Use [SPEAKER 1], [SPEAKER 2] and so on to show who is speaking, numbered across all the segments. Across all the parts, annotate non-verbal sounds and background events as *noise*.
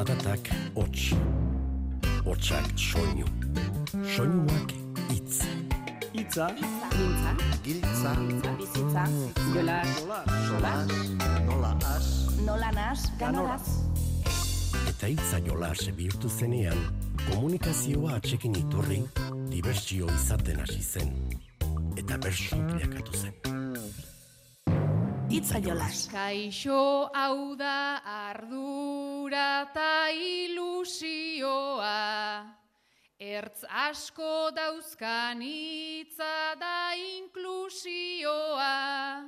[SPEAKER 1] Zaratak hots. Hotsak soinu. Soinuak hitz.
[SPEAKER 2] Itza,
[SPEAKER 3] Giltza,
[SPEAKER 4] Giltza,
[SPEAKER 3] bizitza, jola,
[SPEAKER 2] sola,
[SPEAKER 4] nola as,
[SPEAKER 3] nola nas, ganoraz.
[SPEAKER 1] Eta hitza jola bihurtu zenean, komunikazioa atxekin iturri, dibertsio izaten hasi zen. Eta bersu bilakatu zen.
[SPEAKER 3] Itza jolas.
[SPEAKER 5] Kaixo hau da ardura ta ilusioa, Ertz asko dauzkan hitza da inklusioa,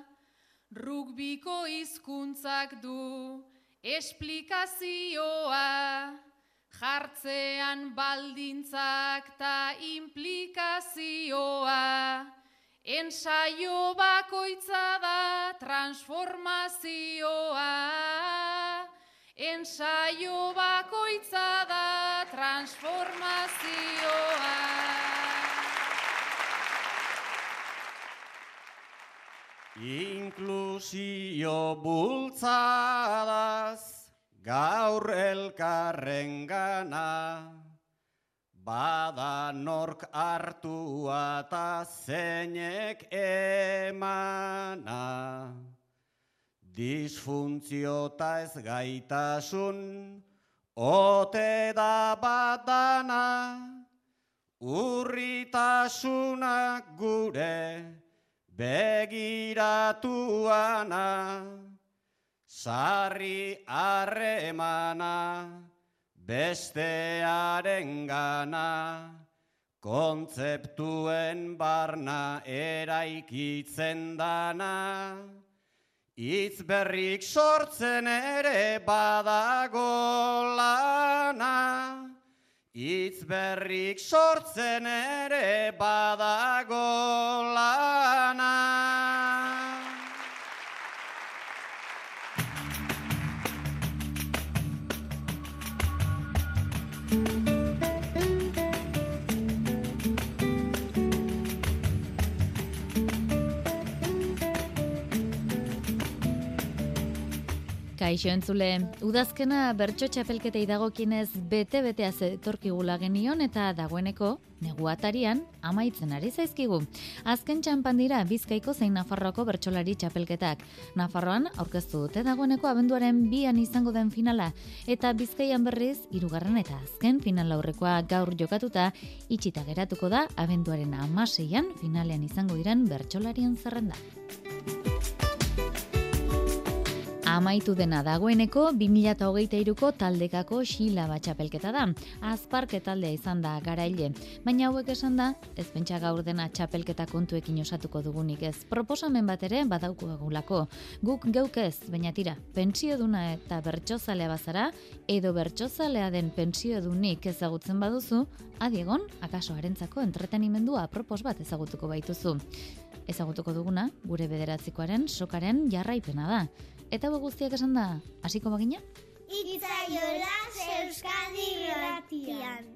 [SPEAKER 5] Rugbiko hizkuntzak du esplikazioa, Jartzean baldintzak ta implikazioa, Ensaio bakoitza da transformazioa. Ensaio bakoitza da transformazioa.
[SPEAKER 6] Inklusio bultzadaz gaur elkarren gana, bada nork hartua ta zeinek emana. Disfuntzio ta ez gaitasun, ote da badana, urritasunak gure, begiratuana, sarri harremana, bestearen gana, kontzeptuen barna eraikitzen dana, Itz berrik sortzen ere badago lana, Itz berrik sortzen ere badago lana.
[SPEAKER 7] Kaixo entzule, udazkena bertso txapelketei dagokinez bete-betea zetorkigula genion eta dagoeneko neguatarian amaitzen ari zaizkigu. Azken txampan dira Bizkaiko zein Nafarroako bertsolari txapelketak. Nafarroan aurkeztu dute dagoeneko abenduaren bian izango den finala eta Bizkaian berriz hirugarren eta azken final aurrekoa gaur jokatuta itxita geratuko da abenduaren amaseian finalean izango diren bertsolarien zerrenda. Amaitu dena dagoeneko 2023ko taldekako xila batxapelketa da. Azparke taldea izan da garaile, baina hauek esan da, ez pentsa gaur dena txapelketa kontuekin osatuko dugunik ez. Proposamen bat ere badauko egulako. Guk geuk ez, baina tira, pentsio duna eta bertsozalea bazara, edo bertsozalea den pentsio dunik ezagutzen baduzu, adiegon, akaso harentzako entretenimendua propos bat ezagutuko baituzu. Ezagutuko duguna, gure bederatzikoaren sokaren jarraipena da. Eta hau guztiak esan da, hasiko bagina?
[SPEAKER 8] Itzaiola Euskadi Irratian.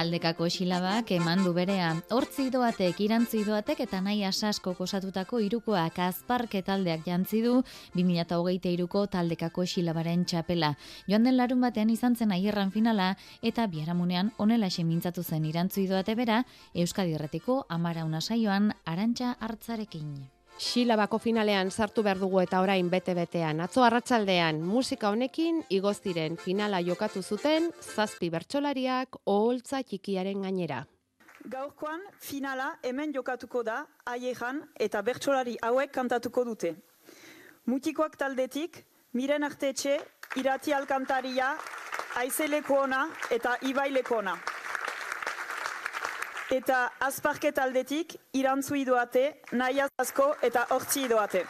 [SPEAKER 7] Taldekako xilabak eman du berea. Hortzi doatek, irantzi doatek eta nahi asasko kosatutako irukoak azparke taldeak jantzi du 2008 iruko taldekako xilabaren txapela. Joan den larun batean izan zen aierran finala eta biaramunean onela mintzatu zen irantzi doate bera Euskadi Erretiko amara saioan arantxa hartzarekin.
[SPEAKER 9] Xilabako finalean sartu behar dugu eta orain bete-betean. Atzo arratsaldean musika honekin igoz diren finala jokatu zuten zazpi bertsolariak oholtza txikiaren gainera.
[SPEAKER 10] Gaurkoan finala hemen jokatuko da aieran eta bertsolari hauek kantatuko dute. Mutikoak taldetik, miren artetxe, irati alkantaria, aizeleko ona eta ibaileko ona. Eta azparket aldetik, irantzu idoate, nahi asko eta hortzi idoate.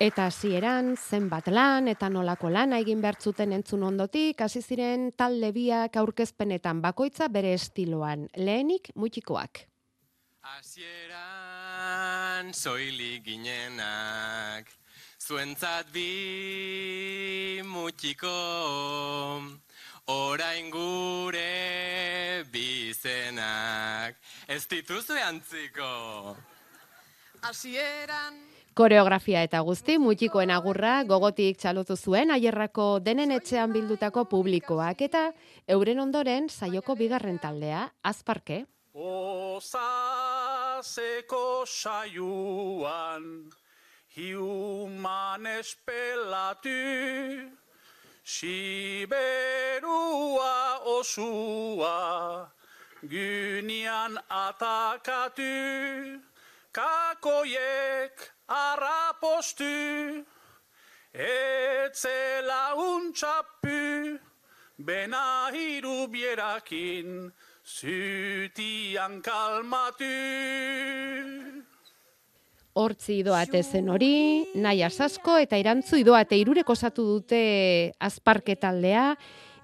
[SPEAKER 9] Eta hasieran zenbat lan eta nolako lana egin bertzuten entzun ondotik, hasi ziren talde biak aurkezpenetan bakoitza bere estiloan. Lehenik mutikoak.
[SPEAKER 11] Hasieran soilik ginenak, zuentzat bi mutiko, orain gure bizenak, ez dituzue antziko.
[SPEAKER 12] Hasieran
[SPEAKER 9] Koreografia eta guzti, mutikoen agurra gogotik txalotu zuen aierrako denen etxean bildutako publikoak eta euren ondoren saioko bigarren taldea, azparke.
[SPEAKER 13] Osaseko saioan hiuman espelatu Siberua osua gynian atakatu Kakoiek arrapostu Etzela untxapu Bena hiru bierakin Zutian kalmatu
[SPEAKER 9] Hortzi idoate zen hori, nahi asasko eta irantzu idoate irurek osatu dute azparke taldea,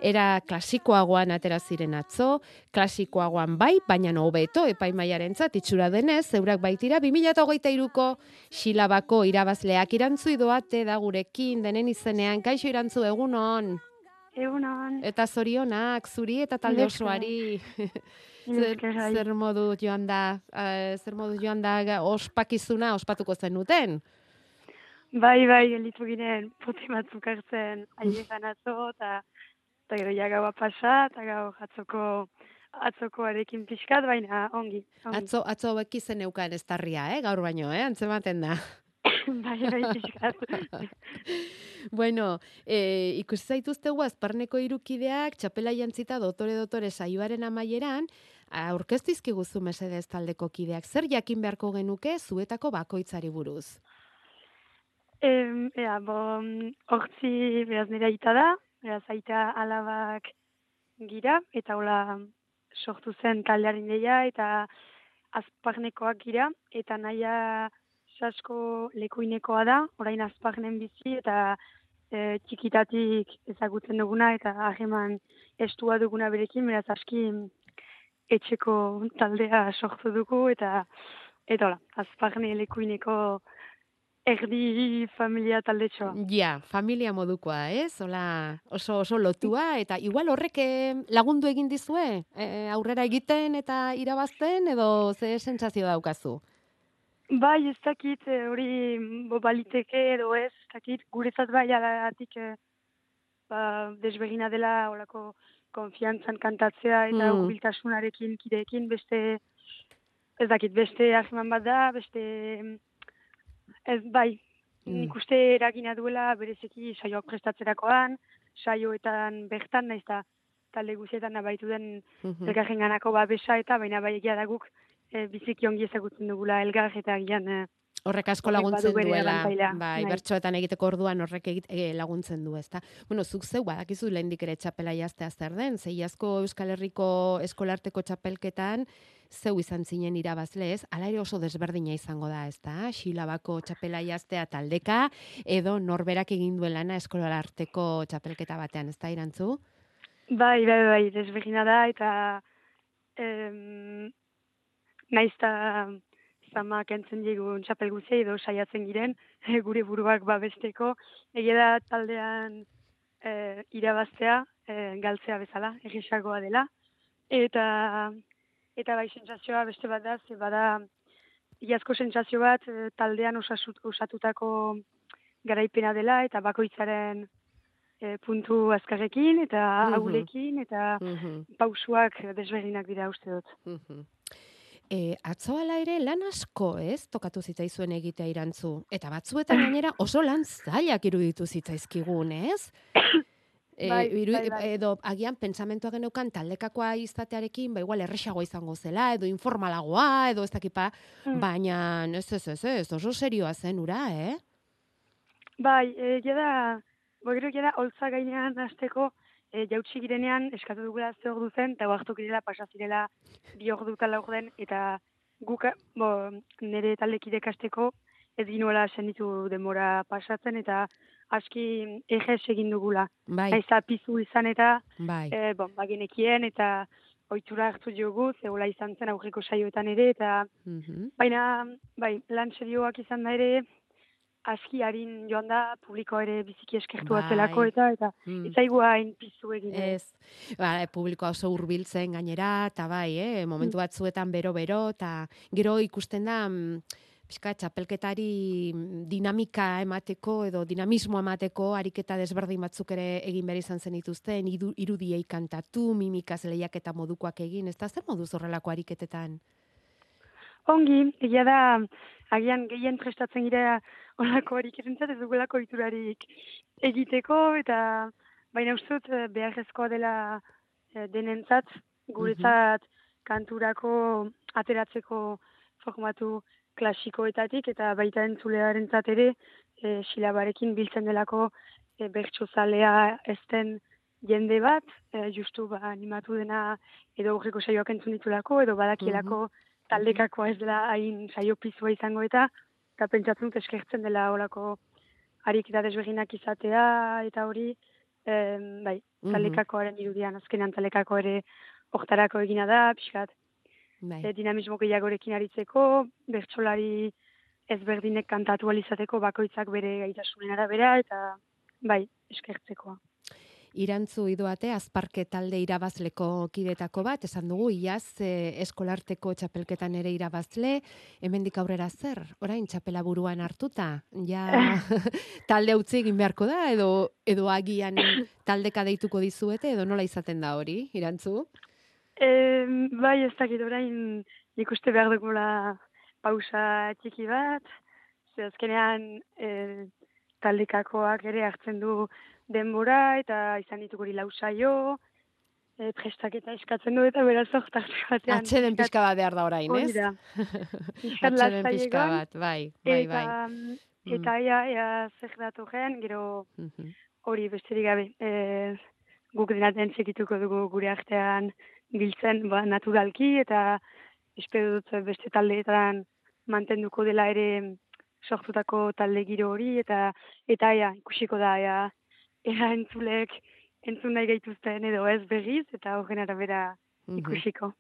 [SPEAKER 9] era klasikoagoan atera ziren atzo, klasikoagoan bai, baina hobeto epaimaiaren itxura denez, eurak baitira 2008ko xilabako irabazleak irantzu idoate da gurekin denen izenean, kaixo irantzu egunon.
[SPEAKER 14] Egunon.
[SPEAKER 9] Eta zorionak, zuri eta talde osoari. *laughs* zer, zer modu joan da, uh, zer modu joan da ospakizuna ospatuko zenuten?
[SPEAKER 14] Bai, bai, elitu ginen pote batzuk hartzen aiekan atzo, eta eta gero ja gaua pasa, eta gau jatzoko atzokoarekin pixkat, baina ongi. ongi.
[SPEAKER 9] Atzo, atzo beki zen eukan ez tarria, eh? gaur baino, eh? antzematen da.
[SPEAKER 14] Bai, bai, pixkat. *laughs*
[SPEAKER 9] bueno, e, ikusi zaituztegu azparneko irukideak, txapela jantzita dotore dotore saioaren amaieran, aurkeztu izkiguzu mesedez taldeko kideak, zer jakin beharko genuke zuetako bakoitzari buruz?
[SPEAKER 14] Em, ea, bo, hortzi beraz nire aita da, beraz aita alabak gira, eta hola sortu zen taldearen deia, eta azparnekoak gira, eta naia sasko lekuinekoa da, orain azparnen bizi, eta e, txikitatik ezagutzen duguna, eta harreman estua duguna berekin, beraz aski etxeko taldea sortu dugu, eta eta hola, azparne lekuineko erdi familia taldetxoa.
[SPEAKER 9] Ja, familia modukoa, ez? Hola, oso, oso lotua, eta igual horrek eh, lagundu egin dizue? E, aurrera egiten eta irabazten, edo ze sentsazio daukazu?
[SPEAKER 14] Bai, ez dakit, eh, hori bo baliteke edo ez, ez dakit, guretzat bai alatik e, ba, desbegina dela olako konfiantzan kantatzea eta
[SPEAKER 9] Mm.
[SPEAKER 14] hurbiltasunarekin kideekin beste, ez dakit, beste ahriman bat da, beste, ez bai,
[SPEAKER 9] Mm.
[SPEAKER 14] nik uste eragina duela berezeki saioak prestatzerakoan, saioetan bertan, naiz eta talde guzietan abaitu den elgarren ganako babesa eta baina bai egia da guk e, biziki ongi ezagutzen dugula elgar eta gian e,
[SPEAKER 9] Horrek asko laguntzen duela, bai,
[SPEAKER 14] bai.
[SPEAKER 9] bertsoetan egiteko orduan horrek egit, e, laguntzen du, ezta? Bueno, zuk zeu badakizu lehendik ere txapela jaztea zer den, zeiazko Euskal Herriko eskolarteko txapelketan, zeu izan zinen irabazle ez, ala ere oso desberdina izango da, ezta? Xilabako txapela jaztea taldeka, edo norberak egin duen lana eskolarteko txapelketa batean, ezta irantzu?
[SPEAKER 14] Bai, bai, bai, desbegina da, eta em, naiz eta zama kentzen digun txapel guzia edo saiatzen giren, *laughs* gure buruak babesteko, egia da taldean e, irabaztea, e, galtzea bezala, egisagoa dela, eta eta bai sentsazioa beste bat da, ze bada iazko sentsazio bat e, taldean osasut, osatutako garaipena dela, eta bakoitzaren e, puntu azkarrekin, eta
[SPEAKER 9] Mhm.
[SPEAKER 14] agulekin, eta
[SPEAKER 9] Mhm.
[SPEAKER 14] pausuak desberdinak dira uste dut.
[SPEAKER 9] Mhm. E, atzo ala ere lan asko, ez, tokatu zitzaizuen egitea irantzu. Eta batzuetan gainera oso lan zailak iruditu zitzaizkigun, ez? *coughs* E,
[SPEAKER 14] Bai,
[SPEAKER 9] iru-
[SPEAKER 14] bai, bai.
[SPEAKER 9] Edo agian pentsamentua geneukan taldekakoa izatearekin, ba igual erresagoa izango zela, edo informalagoa, edo ez dakipa,
[SPEAKER 14] Mm.
[SPEAKER 9] baina ez ez ez ez, oso serioa zen ura, eh?
[SPEAKER 14] Bai, egia da, bo gero egia da, holtza gainean hasteko e, jautsi girenean eskatu dugula ze ordu zen, eta oartu girela pasa zirela bi ordu eta laur den, eta guk, bo, nire taldekidek hasteko ez ginuela senditu denbora pasatzen, eta aski ejes egin dugula.
[SPEAKER 9] Bai.
[SPEAKER 14] Naiz eta pizu izan eta,
[SPEAKER 9] Bai.
[SPEAKER 14] e, bon, bagenekien, eta ohitura hartu jogu, zegoela izan zen aurreko saioetan ere, eta
[SPEAKER 9] Mhm.
[SPEAKER 14] Baina, bai, lan serioak izan da ere, aski harin joan da, publiko ere biziki eskertu
[SPEAKER 9] Bai.
[SPEAKER 14] atzelako eta, eta
[SPEAKER 9] Mm.
[SPEAKER 14] ez hain piztu egin. ere.
[SPEAKER 9] Ez, ba, publikoa oso hurbiltzen gainera, eta bai, eh, momentu batzuetan bero-bero, eta gero ikusten da, mm, pixka, txapelketari mm, dinamika emateko edo dinamismo emateko ariketa desberdin batzuk ere egin behar izan zen dituzten, irudiei kantatu, mimikaz lehiaketa modukoak egin, ez da zer moduz horrelako ariketetan?
[SPEAKER 14] Ongi, egia da, agian gehien prestatzen gira olako horik erentzat ez dugulako iturarik egiteko, eta baina uste dut eh, beharrezkoa dela eh, denentzat, guretzat kanturako ateratzeko formatu klasikoetatik, eta baita entzulearentzat ere, e, silabarekin biltzen delako e, bertsozalea ezten jende bat, e, justu ba, animatu dena edo aurreko saioak entzun ditulako, edo badakielako taldekakoa ez dela hain saio pizua izango eta, eta pentsatzen dut eskertzen dela olako harik eta desberginak izatea, eta hori, em, bai,
[SPEAKER 9] Mhm.
[SPEAKER 14] taldekakoaren irudian, azkenean taldekako ere hortarako egina da, pixkat,
[SPEAKER 9] Bai.
[SPEAKER 14] e, dinamismo gehiagorekin aritzeko, bertsolari ezberdinek kantatu ahal izateko bakoitzak bere gaitasunen arabera, eta bai, eskertzekoa.
[SPEAKER 9] Irantzu idoate, azparke talde irabazleko kidetako bat, esan dugu, iaz eh, eskolarteko txapelketan ere irabazle, hemendik aurrera zer, orain txapela buruan hartuta, ja *laughs* *laughs* talde utzi egin beharko da, edo, edo agian taldeka deituko dizuete, edo nola izaten da hori, irantzu?
[SPEAKER 14] E, bai, ez dakit orain ikuste behar dugula pausa txiki bat, ze azkenean e, taldekakoak ere hartzen du denbora, eta izan ditugu hori lau saio, e, prestaketa eskatzen du, eta beraz hortarte batean.
[SPEAKER 9] Atxeden pixka bat behar da orain, ez?
[SPEAKER 14] da. *laughs* Pixkat
[SPEAKER 9] Atxeden pixka bat, bai, bai, bai.
[SPEAKER 14] Eta,
[SPEAKER 9] Mm.
[SPEAKER 14] eta ea, ea zer datorren, gero
[SPEAKER 9] Mhm.
[SPEAKER 14] hori besterik gabe. E, guk denaten sekituko dugu gure artean biltzen ba, naturalki eta espero dut beste taldeetan mantenduko dela ere sortutako talde giro hori eta eta ea, ikusiko da ea, ea entzulek entzun nahi gaituzten edo ez berriz eta horren arabera
[SPEAKER 9] Mhm.
[SPEAKER 14] ikusiko.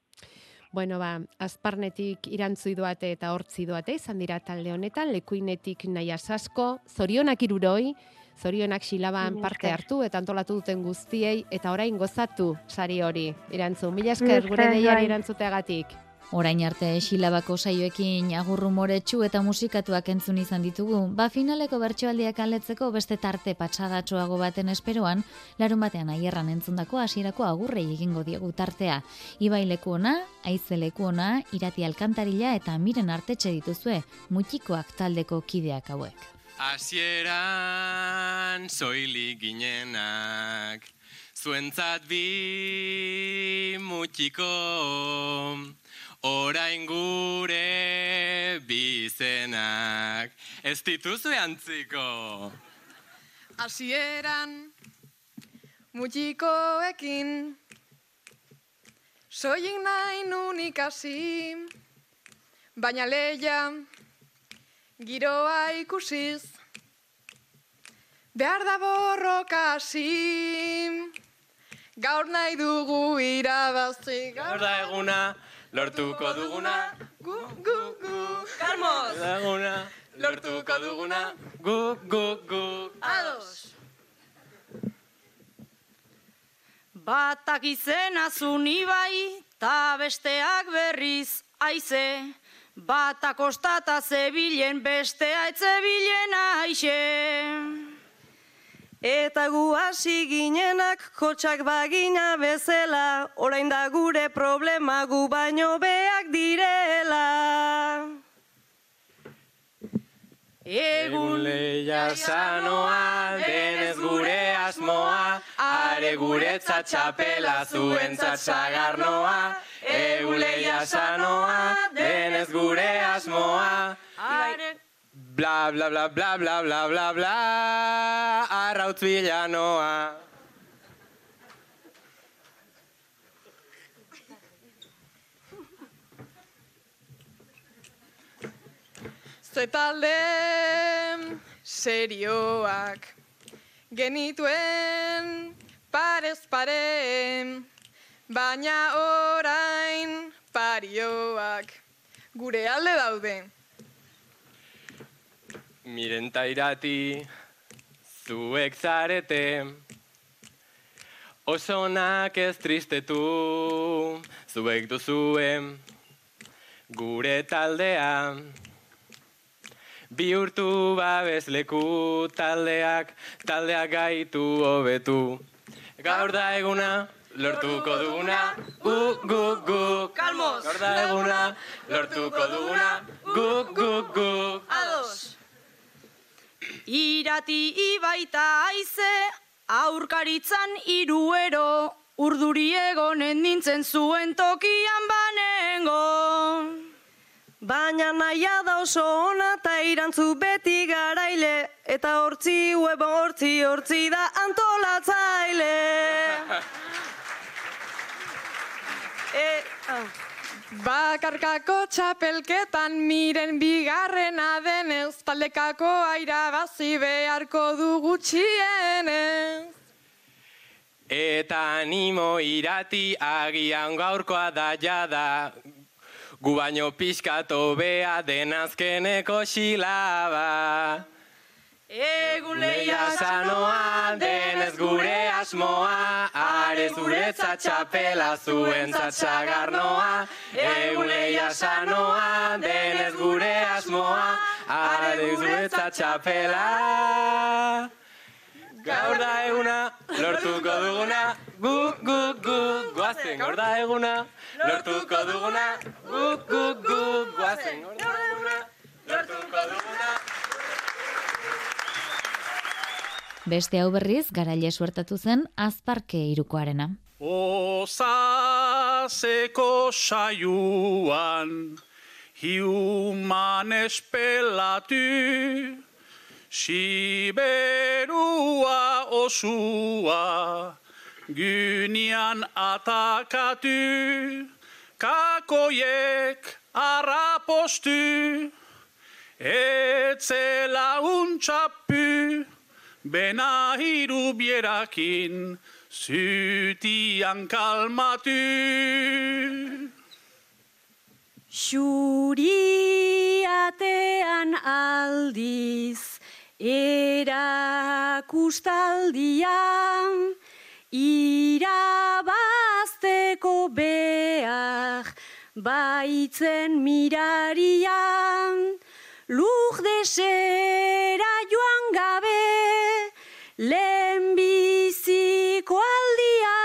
[SPEAKER 9] Bueno, ba, azparnetik irantzu doate eta hortzi doate izan dira talde honetan, lekuinetik nahi asasko, zorionak iruroi, zorionak silaban parte hartu eta antolatu duten guztiei, eta orain gozatu sari hori, irantzu. Mila esker gure deiari
[SPEAKER 14] bai.
[SPEAKER 9] erantzuteagatik.
[SPEAKER 7] Orain arte silabako saioekin agurru moretsu eta musikatuak entzun izan ditugu, ba finaleko bertsoaldiak aletzeko beste tarte patsadatsuago baten esperoan, larun batean aierran entzundako hasierako agurrei egingo diegu tartea. Ibai leku ona, aize leku ona, irati alkantarila eta miren artetxe dituzue, mutikoak taldeko kideak hauek.
[SPEAKER 11] Hasieran soilik ginenak, zuentzat bi mutiko, orain gure bizenak, ez dituzue antziko.
[SPEAKER 12] Hasieran mutikoekin. Soilik nahi nun ikasi. Baina leia giroa ikusiz. Behar da borroka hasi. Gaur nahi dugu irabazi.
[SPEAKER 11] Gaur da eguna, lortuko duguna,
[SPEAKER 12] Gu, gu, gu Karmoz!
[SPEAKER 11] da eguna, lortuko duguna, gu, gu, gu.
[SPEAKER 12] Ados!
[SPEAKER 15] Batak izena zuni bai, ta besteak berriz aize. Batak ostata zebilen, bestea etzebilen aixe. Eta gu hasi ginenak kotxak bagina bezela, orain da gure problema gu baino beak direla.
[SPEAKER 11] Egun leia sanoa, denez gure asmoa, are guretzat txapela zuentzat sagarnoa. Egun leia sanoa, denez gure asmoa, bla bla bla bla bla bla bla bla, arrautz bilanoa.
[SPEAKER 12] Ze talde serioak genituen parez pare, baina orain parioak gure alde daude.
[SPEAKER 11] Miren tairati, zuek zarete, osonak ez tristetu, zuek duzuen, gure taldea, bihurtu babesleku taldeak, taldeak gaitu hobetu. Gaur da eguna, lortuko duguna, gu, gu, gu.
[SPEAKER 12] Kalmos!
[SPEAKER 11] Gaur da eguna, lortuko duguna, gu, gu, gu.
[SPEAKER 12] Ados! Irati ibaita aize, aurkaritzan iruero, urduri egonen nintzen zuen tokian banengo.
[SPEAKER 15] Baina naia da oso ona eta irantzu beti garaile, eta hortzi web hortzi hortzi da antolatzaile. *laughs*
[SPEAKER 12] E, ah. Bakarkako txapelketan miren bigarrena denez, taldekako airabazi beharko du gutxienez.
[SPEAKER 11] Eta animo irati agian gaurkoa da jada, gu baino pixkato bea den azkeneko xilaba.
[SPEAKER 12] Egun
[SPEAKER 11] Leia sanoa, denez gure asmoa, are zuretzat txapela zuen zatxagarnoa. Egun leia sanoa, denez gure asmoa, are zuretzat txapela. Gaur da eguna, lortuko duguna, gu, gu, gu, guazen. Gaur da eguna, lortuko duguna, gu, gu, gu, guazen. Gaur da eguna, lortuko duguna.
[SPEAKER 7] Beste hau berriz, garaile suertatu zen azparke irukoarena.
[SPEAKER 13] Osaseko saioan hiuman espelatu Siberua osua gynian atakatu Kakoiek arrapostu Etzela untxapu Bena hiru bierakin, zutian kalmatu.
[SPEAKER 16] Xuriatean aldiz, erakustaldian, irabazteko behar, baitzen mirarian, lur desera joan gabe, lehen biziko aldia,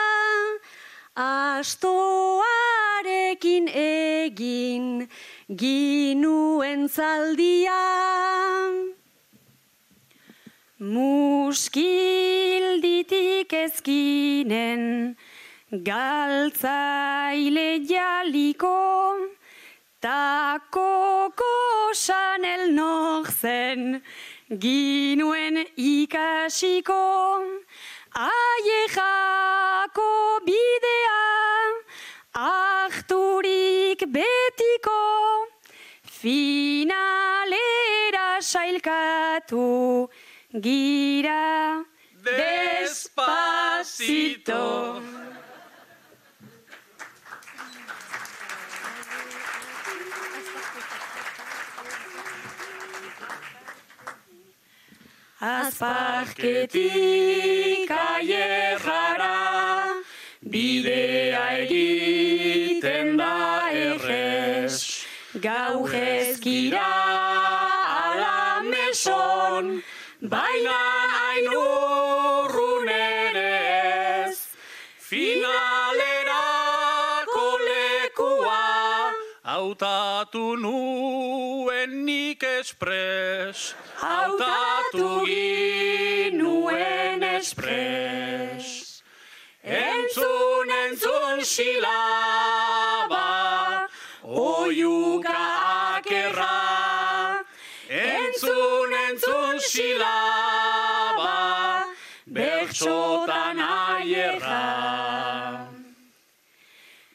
[SPEAKER 16] astoarekin egin ginuen zaldia. Muskilditik ezkinen, galtzaile jaliko, takoko sanel zen, ginuen ikasiko, aiejako bidea, ahturik betiko, finalera sailkatu, gira
[SPEAKER 13] Despacito.
[SPEAKER 16] Azparketik aierrara, bidea egiten da errez. Gaujezkira ala meson, baina ainurrun ere ez.
[SPEAKER 13] Finalerako lekua hautatu nuen nik espres. Hautatu ginuen espres. Entzun, entzun silaba, oiuka akerra. Entzun, entzun silaba, bertxotan aierra.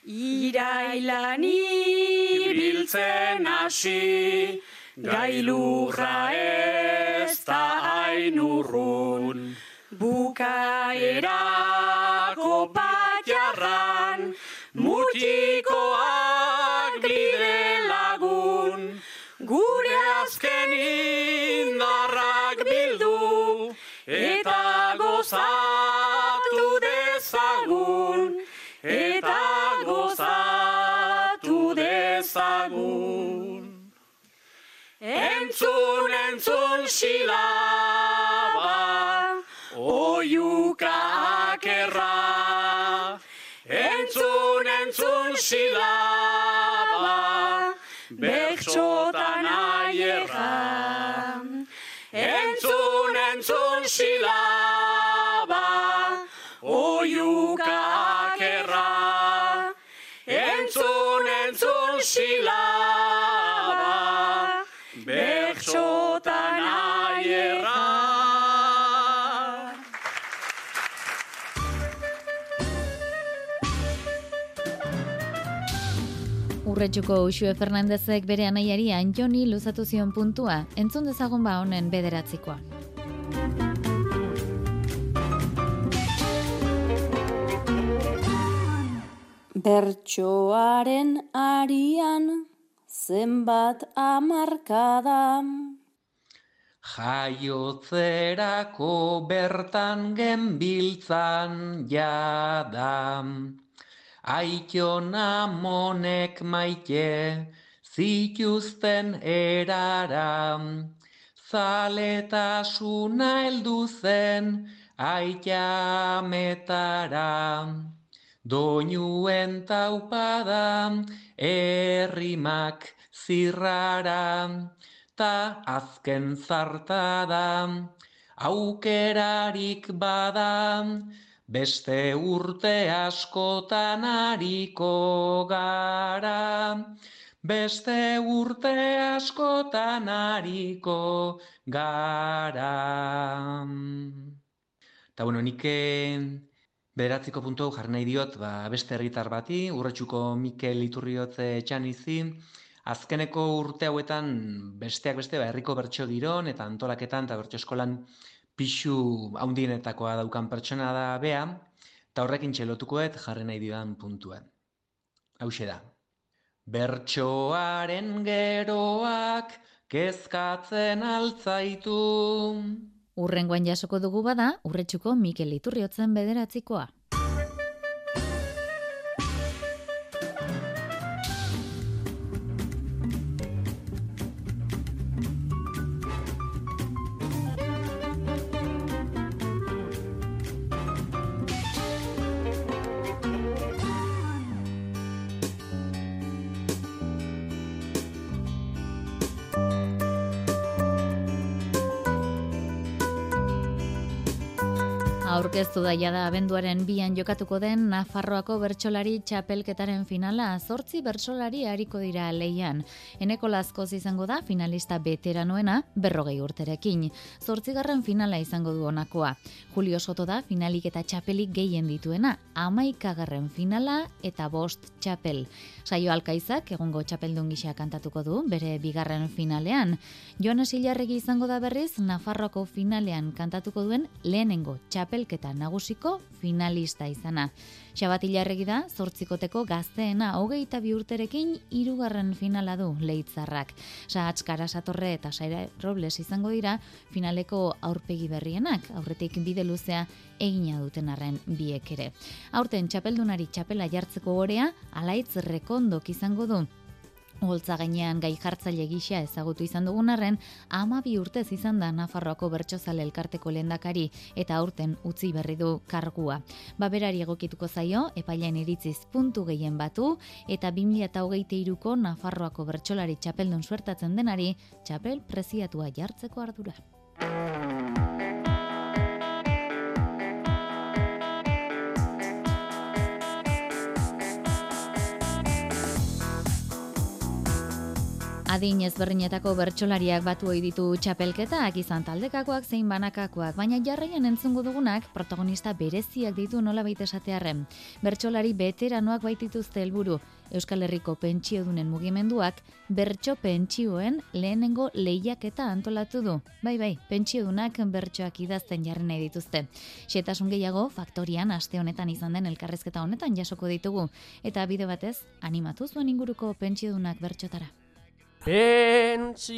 [SPEAKER 16] Irailan ibiltzen hasi, gailurra ez da hainurrun, bukaerako bat mutikoak bide lagun, gure azken
[SPEAKER 13] indarrak bildu, eta gozak Entzun, silaba, oiuka akerra. Entzun, entzun silaba,
[SPEAKER 7] Urretxuko Uxue Fernandezek bere anaiari Antoni luzatu zion puntua, entzun dezagun ba honen bederatzikoa.
[SPEAKER 3] Bertsoaren arian zenbat amarkada.
[SPEAKER 17] Jaiotzerako bertan genbiltzan jada. Aiton amonek maite zituzten erara. Zaletasuna heldu zen aitametara. Doinuen taupada errimak zirrara. Ta azken zartada aukerarik bada. Beste urte askotan ariko gara, beste urte askotan ariko gara. Eta bueno, nik bederatziko puntu jarri nahi diot, ba, beste herritar bati, urretxuko Mikel Iturriotze etxanizi, azkeneko urte hauetan besteak beste, ba, herriko bertso giron eta antolaketan eta bertso eskolan pixu haundienetakoa daukan pertsona da bea, eta horrekin txelotukoet jarri nahi didan puntua. Hauxe da. Bertsoaren geroak kezkatzen altzaitu.
[SPEAKER 7] Urrengoan jasoko dugu bada, urretxuko Mikel Iturriotzen bederatzikoa. Aurkeztu da jada abenduaren bian jokatuko den Nafarroako bertsolari txapelketaren finala zortzi bertsolari hariko dira leian. Eneko lazkoz izango da finalista veteranoena berrogei urterekin. Zortzigarren finala izango du honakoa. Julio Soto da finalik eta txapelik gehien dituena. Amaikagarren finala eta bost txapel. Saio Alkaizak egungo txapeldun gisa kantatuko du bere bigarren finalean. Joanes Ilarregi izango da berriz Nafarroako finalean kantatuko duen lehenengo txapelketa nagusiko finalista izana. Xabat Ilarregi da zortzikoteko gazteena hogeita bi urterekin hirugarren finala du leitzarrak. Sahatz Karasatorre eta Saira Robles izango dira finaleko aurpegi berrienak, aurretik bide luzea egina duten arren biek ere. Aurten txapeldunari txapela jartzeko gorea, alaitz rekondok izango du. Holtza gainean gai jartzaile gisa ezagutu izan dugun arren, ama bi urtez izan da Nafarroako bertsozale elkarteko lehendakari eta aurten utzi berri du kargua. Baberari egokituko zaio, epailean iritziz puntu gehien batu, eta 2008ko Nafarroako bertsolari txapeldun suertatzen denari, txapel preziatua jartzeko ardura. Adin ezberdinetako bertsolariak batu ohi ditu txapelketak izan taldekakoak zein banakakoak, baina jarraian entzungo dugunak protagonista bereziak ditu nola baita esatearren. Bertsolari veteranoak baitituzte helburu. Euskal Herriko pentsiodunen mugimenduak bertso pentsioen lehenengo lehiaketa antolatu du. Bai, bai, pentsiodunak bertsoak idazten jarri nahi dituzte. Xetasun gehiago, faktorian aste honetan izan den elkarrezketa honetan jasoko ditugu. Eta bide batez, animatu zuen inguruko pentsiodunak bertxotara.
[SPEAKER 18] Pentsioena.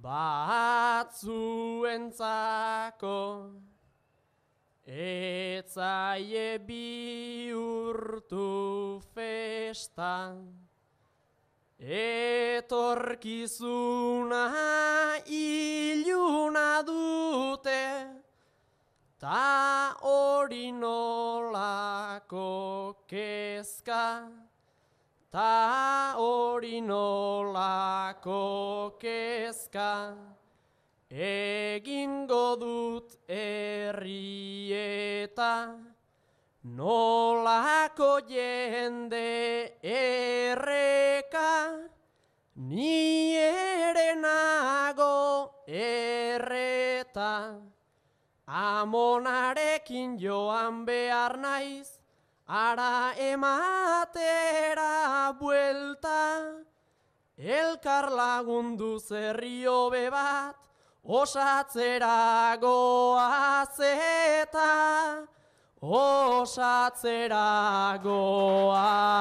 [SPEAKER 18] Batzuentzako etzaie bihurtu festa. Etorkizuna iluna dute ta hori nolako kezka ta hori nolako kezka, egingo dut errieta, nolako jende erreka, ni ere nago erreta, amonarekin joan behar naiz, ara ematera buelta, elkar lagundu zerrio bebat, osatzera goazeta, osatzera goazeta.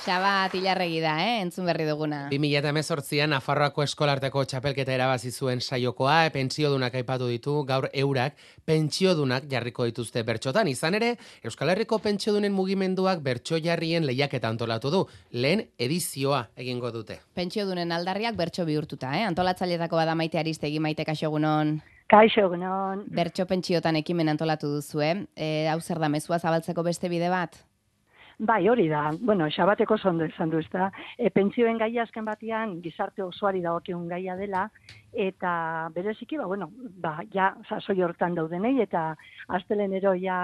[SPEAKER 19] Xabat hilarregi da, eh? entzun berri duguna.
[SPEAKER 20] 2018an Nafarroako eskolarteko txapelketa erabazi zuen saiokoa, e, pentsiodunak aipatu ditu, gaur eurak pentsiodunak jarriko dituzte bertxotan. Izan ere, Euskal Herriko pentsiodunen mugimenduak bertso jarrien lehiaketa antolatu du. Lehen edizioa egingo dute.
[SPEAKER 19] Pentsiodunen aldarriak bertso bihurtuta, eh? antolatzaileetako bada maite aristegi maite kaixogunon.
[SPEAKER 21] Kaixo, egunon.
[SPEAKER 19] Bertso pentsiotan ekimen antolatu duzu, eh? E, hau zer da, mezua zabaltzeko beste bide bat?
[SPEAKER 21] Bai, hori da. Bueno, xabateko zondo izan du, ezta. E, pentsioen gaia azken batean gizarte osoari dagokiun gaia dela eta bereziki, ba bueno, ba ja sasoi hortan daudenei eta astelenero ja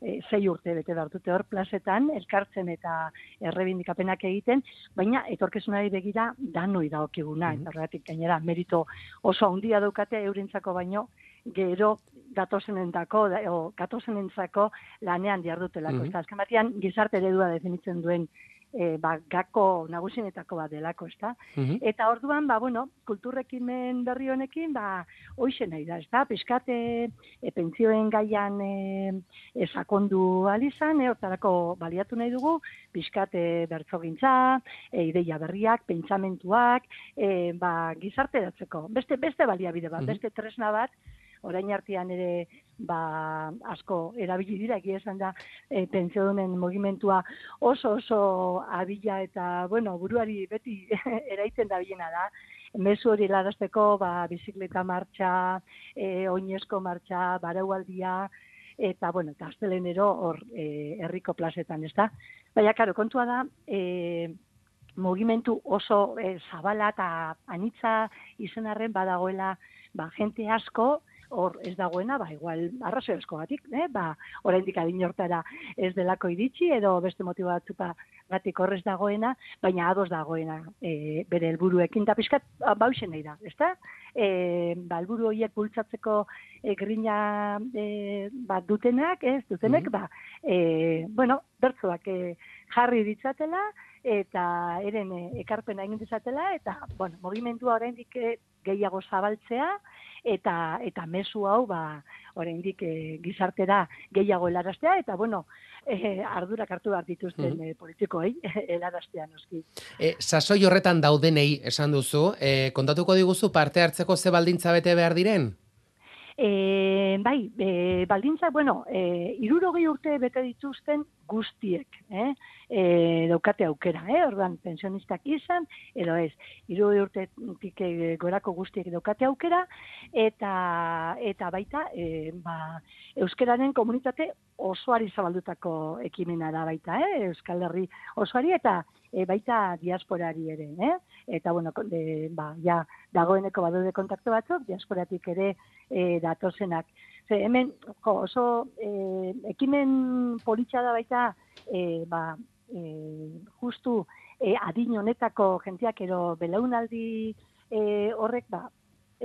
[SPEAKER 21] e, sei urte bete hartute hor plazetan, elkartzen eta errebindikapenak egiten, baina etorkezunari begira danoi dagokiguna, mm -hmm. eta gainera merito oso handia daukate eurintzako baino, gero datozenentako o gatozenentzako lanean diardutelako. Mm -hmm. Azken batean gizarte eredua definitzen duen e, ba, gako nagusinetako bat delako, ezta? Mm Eta orduan, ba, bueno, kulturrekimen berri honekin, ba, hoxe nahi da, ezta? Piskate, e, pentsioen gaian e, e, sakondu alizan, e, hortarako baliatu nahi dugu, piskate bertzogintza, e, ideia berriak, pentsamentuak, e, ba, gizarte datzeko. Beste, beste baliabide bat, beste tresna bat, orain artean ere ba, asko erabili dira egia esan da e, pentsiodunen mugimentua oso oso abila eta bueno buruari beti *laughs* eraiten da bilena da. Mezu hori larazteko ba bizikleta martxa e, oinezko martxa baraualdia eta bueno eta astelenero hor e, herriko plazetan ez da baina karo kontua da e, mugimentu oso e, zabala eta anitza izenarren badagoela ba, gente asko, hor ez dagoena, ba, igual, arrazoi asko batik, eh? ba, oraindik adin hortara ez delako iritsi, edo beste motibo batzuta batik horrez dagoena, baina ados dagoena e, bere helburuekin da pizkat bausen nahi da, ezta? E, ba, helburu horiek bultzatzeko e, grina e, bat dutenak, ez, dutenek, mm ba, e, bueno, bertzoak e, jarri ditzatela, eta eren e, ekarpena egin dizatela, eta, bueno, mugimendua oraindik e, gehiago zabaltzea, eta eta mezu hau ba oraindik e, gizartera gehiago helaraztea eta bueno *laughs* e, ardurak hartu behar dituzten mm -hmm. politikoei *laughs* helaraztea noski.
[SPEAKER 20] E, sasoi horretan daudenei esan duzu, e, kontatuko diguzu parte hartzeko ze baldintza bete behar diren?
[SPEAKER 21] E, bai, e, baldintza, bueno, e, irurogei urte bete dituzten guztiek, eh? E, daukate aukera, eh? Ordan pensionistak izan, edo ez, irurogei urte tike gorako guztiek daukate aukera, eta eta baita, e, ba, euskararen komunitate osoari zabaldutako ekimena da baita, eh? Euskal Herri osoari, eta e, baita diasporari ere, eh? Eta, bueno, de, ba, ja, dagoeneko badude kontaktu batzuk, diasporatik ere e, datozenak. Ze, hemen, jo, oso, e, ekimen politxa da baita, e, ba, e, justu, e, adin honetako jentiak ero belaunaldi e, horrek, ba,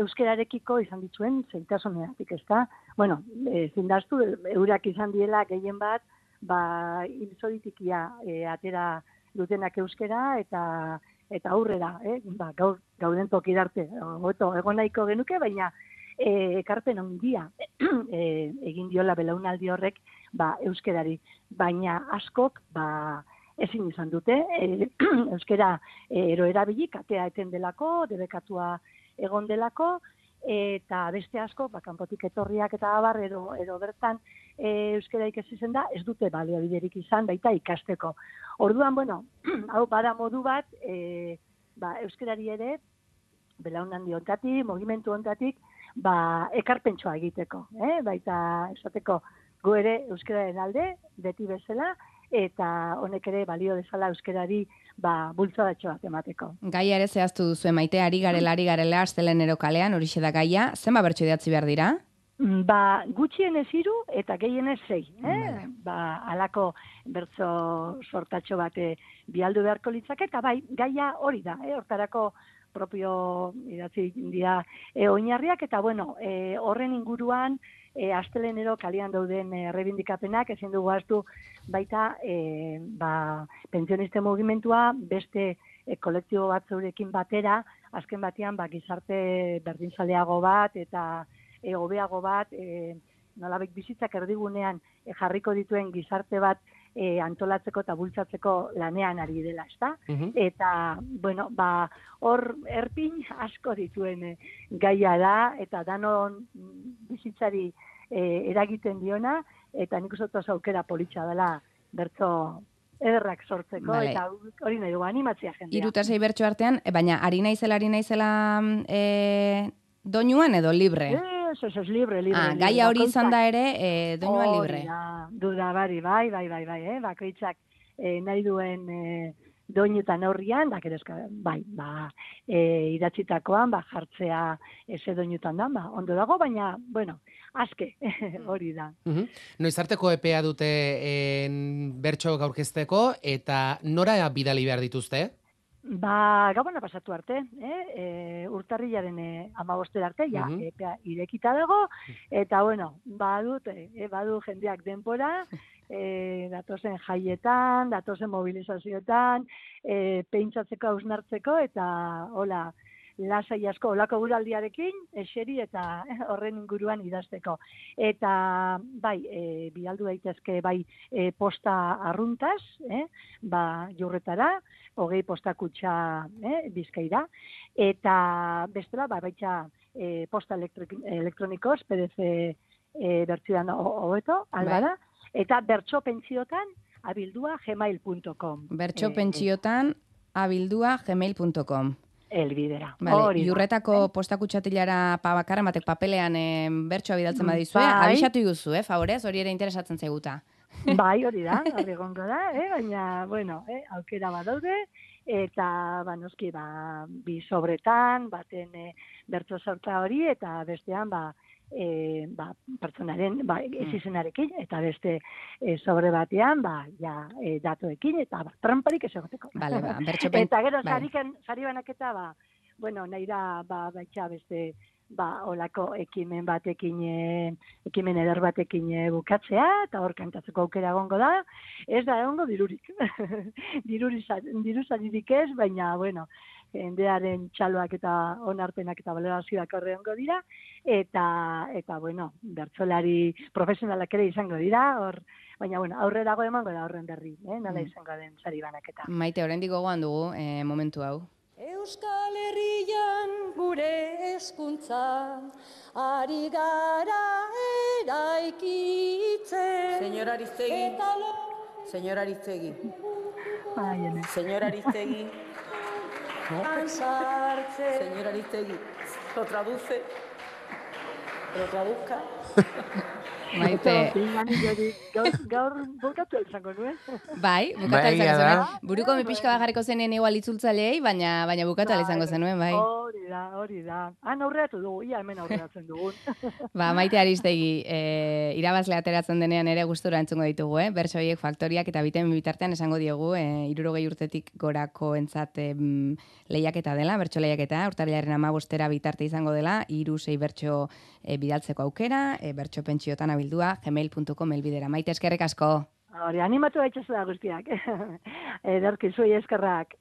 [SPEAKER 21] euskerarekiko izan dituen zeitasuneatik, ez da? Bueno, e, zindaztu, eurak izan diela gehien bat, ba, inzoritikia e, atera dutenak euskera eta eta aurrera, eh? ba, gaur, gauden toki darte, hobeto, egon nahiko genuke, baina e, ekarpen handia *clears throat* e, egin diola belaunaldi horrek ba, euskerari, baina askok ba, ezin izan dute, e, *clears throat* euskera e, ero erabili, katea eten delako, debekatua egon delako, eta beste asko, ba, kanpotik etorriak eta abar, edo, edo bertan e, euskera ikasi zen da, ez dute baliabiderik izan, baita ikasteko. Orduan, bueno, *clears throat* hau bada modu bat, e, ba, euskerari ere, belaunaldi hontatik, mugimendu hontatik, ba, ekarpentsoa egiteko, eh? baita esateko gu ere euskararen alde, beti bezala, eta honek ere balio dezala euskerari ba, bultzadatxo bat emateko.
[SPEAKER 19] Gaia ere zehaztu duzu maite ari garela, ari garela, astelenero kalean, horixe da gaia, zenba bertso idatzi behar dira?
[SPEAKER 21] Mm, Ba, gutxien ez hiru eta gehienez sei. Eh? Ba, alako bertso sortatxo bat eh, bialdu beharko litzake, eta bai, gaia hori da, eh? hortarako propio idatzi dira e, oinarriak, eta bueno, e, horren inguruan, e, astelenero kalian dauden e, rebindikapenak, ezin dugu hartu baita e, ba, pensioniste mugimentua beste e, kolektibo bat zeurekin batera, azken batean ba, gizarte berdinzaleago bat eta e, hobeago bat, e, nolabek bizitzak erdigunean e, jarriko dituen gizarte bat e, antolatzeko eta bultzatzeko lanean ari dela, ezta?
[SPEAKER 22] Mhm.
[SPEAKER 21] Eta, bueno, ba, hor erpin asko dituen e, gaia da, eta danon bizitzari e, eragiten diona, eta nik uste aukera politxa dela bertzo ederrak sortzeko,
[SPEAKER 19] Vale.
[SPEAKER 21] eta hori nahi dugu animatzia jendea.
[SPEAKER 19] Hiru eta sei bertso artean, e, baina ari naizela, ari naizela e, doinuan edo libre?
[SPEAKER 21] Eso, eso es libre, libre.
[SPEAKER 19] Ah,
[SPEAKER 21] libre.
[SPEAKER 19] gaia hori izan da ere, e, doinua libre.
[SPEAKER 21] da, duda bari, bai, bai, bai, bai, eh? bakoitzak eh, nahi duen eh, doinutan horrian, da, kerezka, bai, ba, eh, idatzitakoan, ba, jartzea eze doinutan da, ba, ondo dago, baina, bueno, aske, *laughs* hori da.
[SPEAKER 20] Mhm. Noizarteko epea dute en, bertso gaurkezteko eta nora bidali behar dituzte?
[SPEAKER 21] Ba, gabona pasatu arte, eh? e, urtarrilaren e, amabostera arte, ja,
[SPEAKER 20] Mhm.
[SPEAKER 21] epea irekita dago, eta bueno, badut, e, badu jendeak denpora, *laughs* e, datozen jaietan, datozen mobilizazioetan, e, peintzatzeko hausnartzeko, eta hola, lasai asko, olako guraldiarekin, eseri eta *laughs* horren inguruan idazteko. Eta, bai, e, bialdu daitezke, bai, e, posta arruntaz, eh, ba, jurretara, hogei postakutxa eh, bizkaira, eta bestela, ba, baitxa e, posta elektrik- elektronikoz, PDF e, bertsioan ho- hobeto, albara, eta bertso pentsiotan abildua gmail.com.
[SPEAKER 19] Bertso
[SPEAKER 21] Eh,
[SPEAKER 19] pentsiotan abildua gmail.com.
[SPEAKER 21] Elbidera.
[SPEAKER 19] Vale,
[SPEAKER 21] Hori da.
[SPEAKER 19] jurretako postakutxatilara pa bakarren batek papelean e, bertsoa bidaltzen badizue,
[SPEAKER 21] Bai.
[SPEAKER 19] abisatu iguzu, eh, favorez, hori ere interesatzen zaiguta. *laughs*
[SPEAKER 21] Bai, hori da, *laughs* hori egongo da, eh? baina, bueno, eh, aukera badaude, eta, ba, noski, ba, bi sobretan, baten e, bertso sorta hori, eta bestean, ba, e, ba, pertsonaren, ba, ez izenarekin, eta beste e, sobre batean, ba, ja, e, datuekin, eta ba, tramparik ez egoteko.
[SPEAKER 19] Bale, ba, *laughs* bertso pen-
[SPEAKER 21] eta gero,
[SPEAKER 19] bai.
[SPEAKER 21] sariken, sari banaketa, ba, bueno, nahi da, ba, baitxa beste, ba, olako ekimen batekin, e, ekimen eder batekin e, bukatzea, eta hor kantatzeko aukera egongo da, ez da egongo dirurik. *laughs* Diruri diru ez, baina, bueno, jendearen txaloak eta onarpenak eta valorazioak horre dira, eta, eta bueno, bertsolari profesionalak ere izango dira, hor, baina, bueno, aurrerago emango da horren berri, eh? nola
[SPEAKER 19] Mm.
[SPEAKER 21] izango den sari banaketa.
[SPEAKER 19] Maite, oraindik gogoan dugu e, momentu hau.
[SPEAKER 22] Euskal Herrian gure eskuntzan ari gara eraikitzen.
[SPEAKER 23] Señora Ariztegui.
[SPEAKER 22] Eta lo...
[SPEAKER 23] Señora.
[SPEAKER 21] Ai, ene.
[SPEAKER 23] Señora Ariztegui.
[SPEAKER 22] Han sartzen.
[SPEAKER 23] Señora Ariztegui. Lo traduce. Lo traduzca. *laughs*
[SPEAKER 19] Maite.
[SPEAKER 21] gaur, gaur bukatu izango nuen.
[SPEAKER 19] Bai, bukatu
[SPEAKER 20] Bai,
[SPEAKER 19] izango
[SPEAKER 20] da.
[SPEAKER 19] zenuen. Buruko mi pixka bat jarriko zenien igual itzultzaileei, baina baina bukatu izango zenuen, bai.
[SPEAKER 21] Hori da, hori da. Han aurreatu dugu, ia hemen aurreatzen dugun. *laughs*
[SPEAKER 19] Ba, maite aristegi, e, irabazle ateratzen denean ere gustura entzungo ditugu, eh? Berso horiek faktoriak eta biten bitartean esango diogu, e, irurogei urtetik gorako entzat lehiaketa dela, bertso lehiaketa, urtarriaren amabostera bitarte izango dela, iru sei bertso e, bidaltzeko aukera, e, bertso pentsiotan abildua, gmail.com elbidera. Maite eskerrek asko.
[SPEAKER 21] Hori, animatu daitzazu da guztiak. *laughs* Ederki, zuei eskerrak.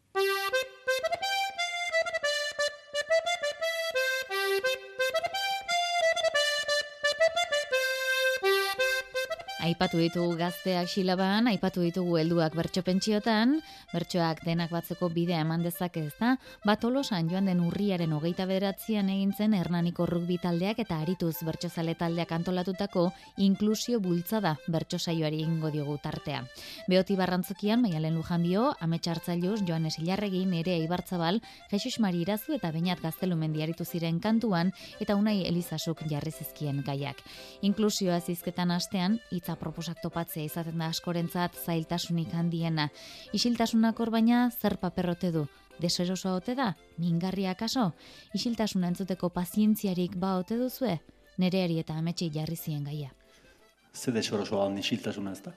[SPEAKER 7] Aipatu ditugu gazteak silaban, aipatu ditugu helduak bertso pentsiotan, bertsoak denak batzeko bidea eman dezake ez da, bat olosan joan den urriaren hogeita bederatzean egin zen Hernaniko rugbi taldeak eta arituz bertsozale taldeak antolatutako inklusio bultzada bertso saioari egingo diogu tartea. Beoti barrantzokian, maialen lujan bio, ametsartzailuz, joan esilarregi, nere eibartzabal, Jesus Mari Irazu eta Beñat Gaztelumendi aritu ziren kantuan eta unai Elizasuk jarri zizkien gaiak. Inklusioa zizketan astean, hitza proposak topatzea izaten da askorentzat zailtasunik handiena. Isiltasunak hor baina zer paperrote du? Deserosoa ote da? Mingarria kaso? Isiltasuna entzuteko pazientziarik ba ote duzue? Nereari eta ametsi jarri zien gaia.
[SPEAKER 24] Ze desorosoa hon isiltasuna ez da?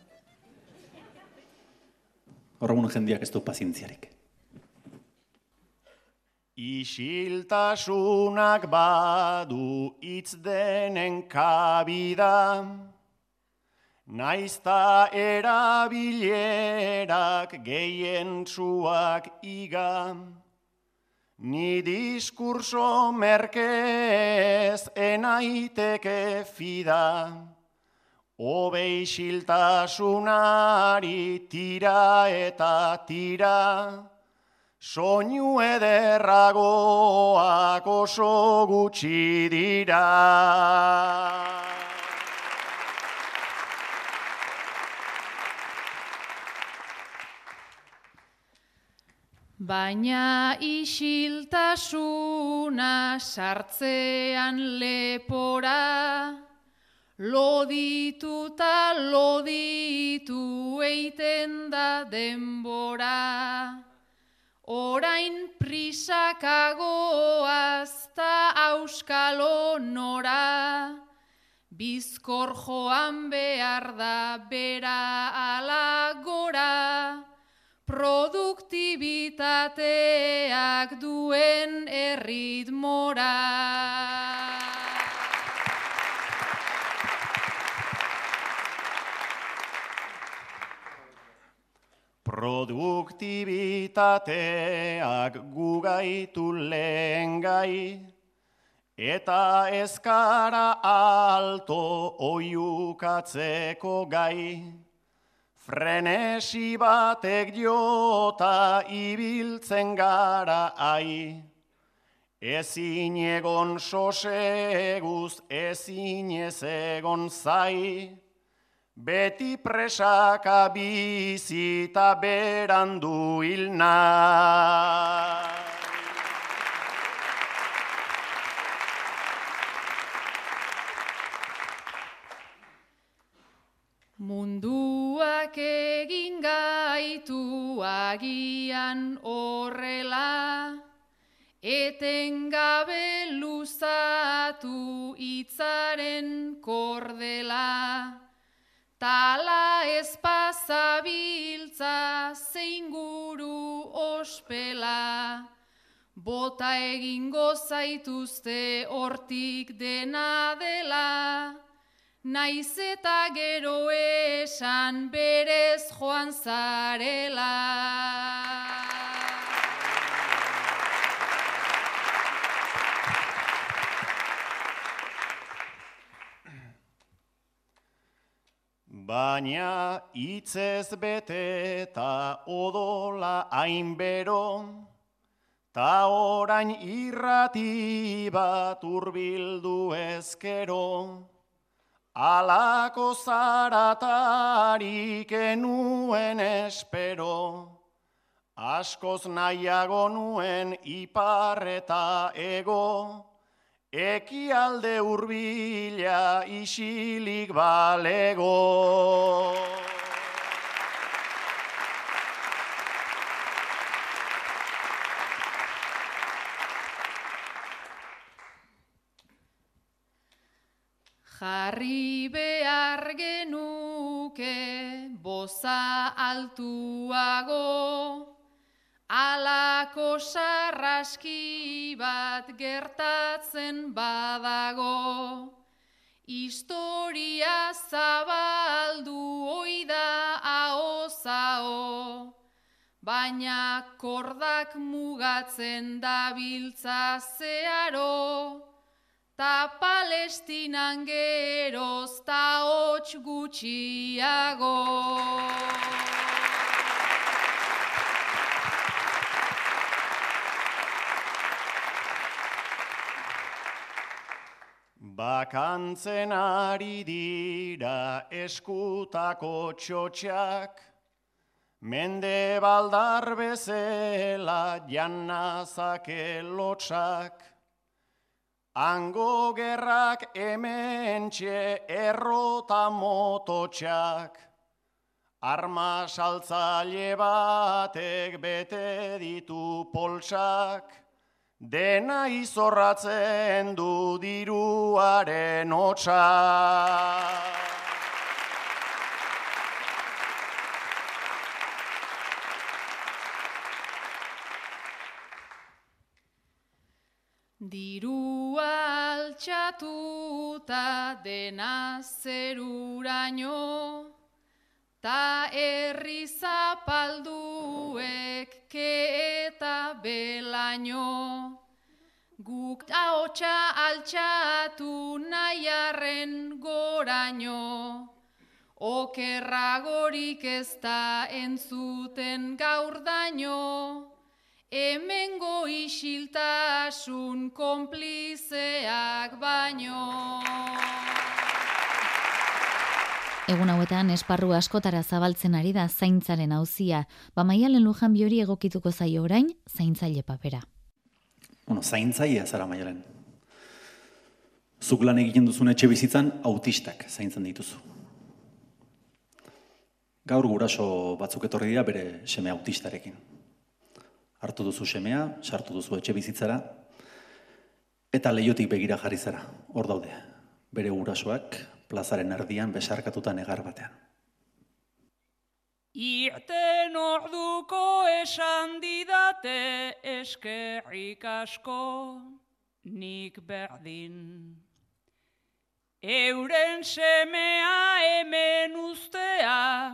[SPEAKER 24] Horregun jendiak ez du pazientziarik.
[SPEAKER 25] Isiltasunak badu hitz denen kabida, Naizta erabilerak gehien txuak iga, ni diskurso merkez enaiteke fida, Obe isiltasunari tira eta tira, soinu ederragoak oso gutxi dira.
[SPEAKER 5] Baina isiltasuna sartzean lepora, lodituta loditu eiten da denbora. Orain prisakagoazta auskalo nora, bizkor joan behar da bera alagora, produktibitateak duen erritmora.
[SPEAKER 25] Produktibitateak gugaitu lehen gai, eta ezkara alto oiukatzeko gai. Frenesi batek jota ibiltzen gara ai, ezin egon soseguz, ezin ez egon zai, beti presaka bizita berandu hilna.
[SPEAKER 5] Munduak egin gaitu agian horrela, etengabe luzatu hitzaren kordela, tala espazabiltza zein guru ospela, bota egingo zaituzte hortik dena dela, Naiz eta gero esan berez joan zarela.
[SPEAKER 25] Baina hitzez bete eta odola hainbero, ta orain irrati bat urbildu ezkero, Alako zaratarik enuen espero, askoz nahiago nuen ipar eta ego, ekialde hurbila isilik balego.
[SPEAKER 5] Jarri behar genuke boza altuago, alako sarraski bat gertatzen badago. Historia zabaldu oida ahozao, baina kordak mugatzen dabiltza zearo, ta palestinan geroz ta hots gutxiago.
[SPEAKER 25] Bakantzen ari dira eskutako txotxak, mende baldar bezela jannazake lotxak, Ango gerrak hemen errota mototxak, arma saltzaile batek bete ditu poltsak, Dena izorratzen du diruaren hotsa.
[SPEAKER 5] Dirua altxatuta dena zeruraino, ta herri zapalduek ke eta belaino. Guk haotxa altxatu nahiarren goraino, okerragorik ez da entzuten gaur daño, hemengo isiltasun konplizeak baino.
[SPEAKER 7] Egun hauetan esparru askotara zabaltzen ari da zaintzaren auzia, ba maialen lujan biori egokituko zaio orain zaintzaile papera.
[SPEAKER 24] Bueno, zaintzaia zara maialen. Zuk lan egiten duzun etxe bizitzan autistak zaintzen dituzu. Gaur guraso batzuk etorri dira bere seme autistarekin. Hartu duzu semea, sartu duzu etxe bizitzara, eta leiotik begira jarri zara, hor daude. Bere gurasoak plazaren erdian besarkatuta negar batean.
[SPEAKER 26] Irten orduko esan didate eskerrik asko nik berdin. Euren semea hemen ustea,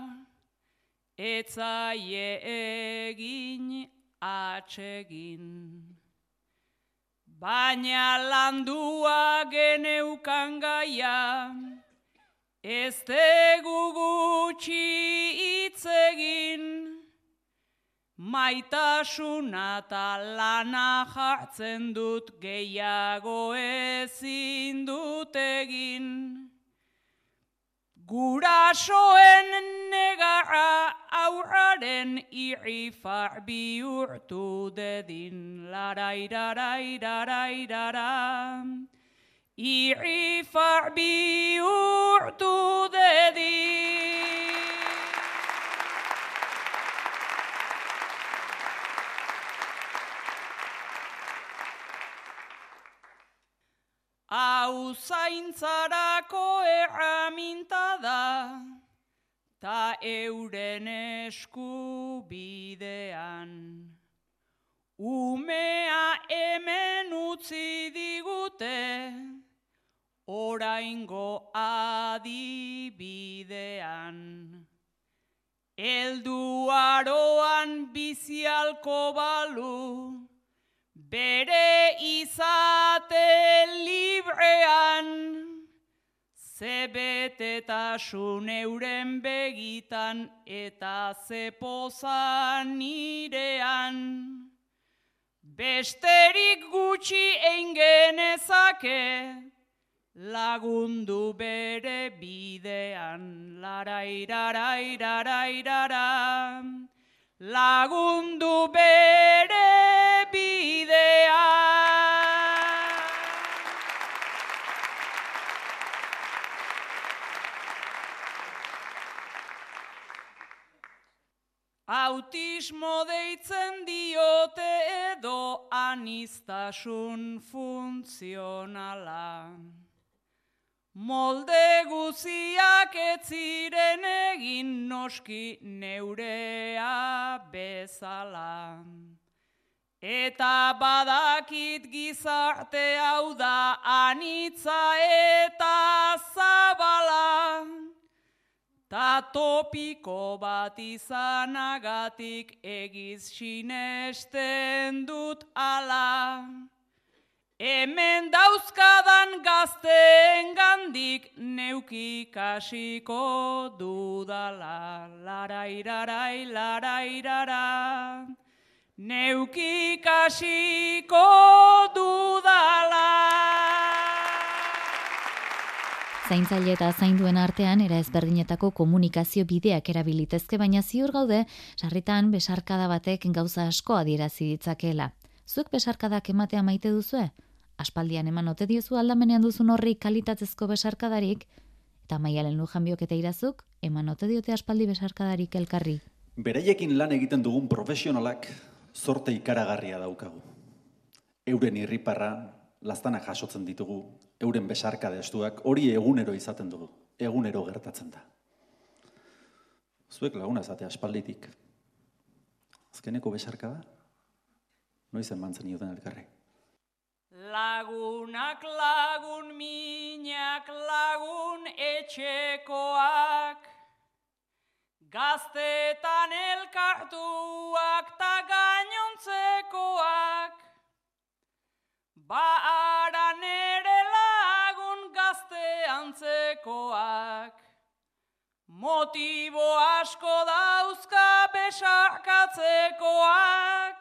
[SPEAKER 26] etzaie egin atsegin. Baina landua geneukan gaia, ez tegu gutxi hitz egin. Maitasuna eta lana jartzen dut gehiago ezin dut egin. Gurasoen negarra aurraren irrifar bihurtu dedin larairarairarairara. Irrifar bihurtu dedin. Hau zaintzarako erraminta da, ta euren eskubidean. Umea hemen utzi digute, oraingo adibidean. Eldu aroan bizialko balu, bere izate librean, zebetetasun euren begitan eta zepozan nirean. Besterik gutxi eingenezake, lagundu bere bidean, larairarairarairara, lagundu bere bidean. Autismo deitzen diote edo anistasun funtzionala. Molde guziak ez ziren egin noski neurea bezala. Eta badakit gizarte hau da anitza eta zabala. Ta topiko bat izanagatik egiz sinesten dut ala. Hemen dauzkadan gazten gandik neuki kasiko dudala. Larairarai, larairara. Neuki kasiko dudala.
[SPEAKER 7] Zaintzaile eta zainduen artean era ezberdinetako komunikazio bideak erabilitezke baina ziur gaude sarritan besarkada batek gauza asko adierazi ditzakeela. Zuek besarkadak ematea maite duzue? Aspaldian eman ote diozu aldamenean duzun horri kalitatezko besarkadarik eta Maialen Lujanbiok eta Irazuk eman ote diote aspaldi besarkadarik elkarri.
[SPEAKER 24] Beraiekin lan egiten dugun profesionalak zorte ikaragarria daukagu. Euren irriparra, lastanak jasotzen ditugu, euren besarka estuak, hori egunero izaten dugu, egunero gertatzen da. Zuek laguna zate aspalditik. Azkeneko besarka da? Noiz emantzen ioten elkarri.
[SPEAKER 26] Lagunak lagun minak lagun etxekoak Gaztetan elkartuak ta gainontzekoak. Ba ara nere lagun gazte antzekoak. Motibo asko dauzka besarkatzekoak.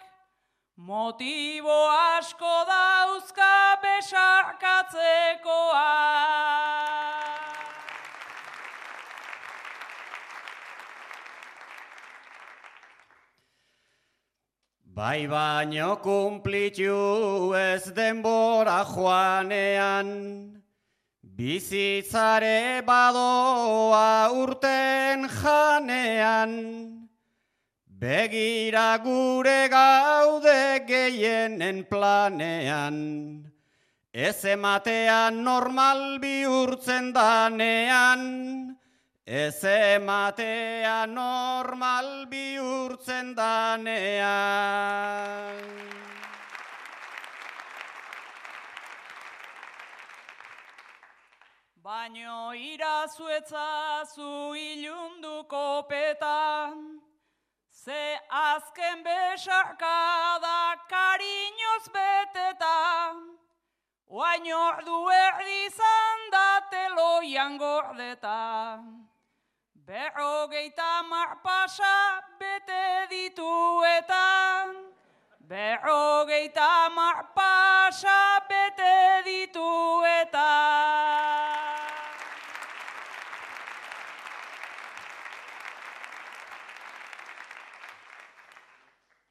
[SPEAKER 26] Motibo asko dauzka besarkatzekoak
[SPEAKER 6] Bai baino kumplitu ez denbora joanean, bizitzare badoa urten janean, begira gure gaude gehienen planean, ez ematean normal bihurtzen danean, Ez ematea normal bihurtzen danean.
[SPEAKER 26] Baino irazuetzazu ilunduko petan, ze azken besarkada kariñoz betetan, oain ordu erdizan da teloian gordetan. Berrogeita mar pasa bete dituetan, berrogeita mar pasa bete dituetan.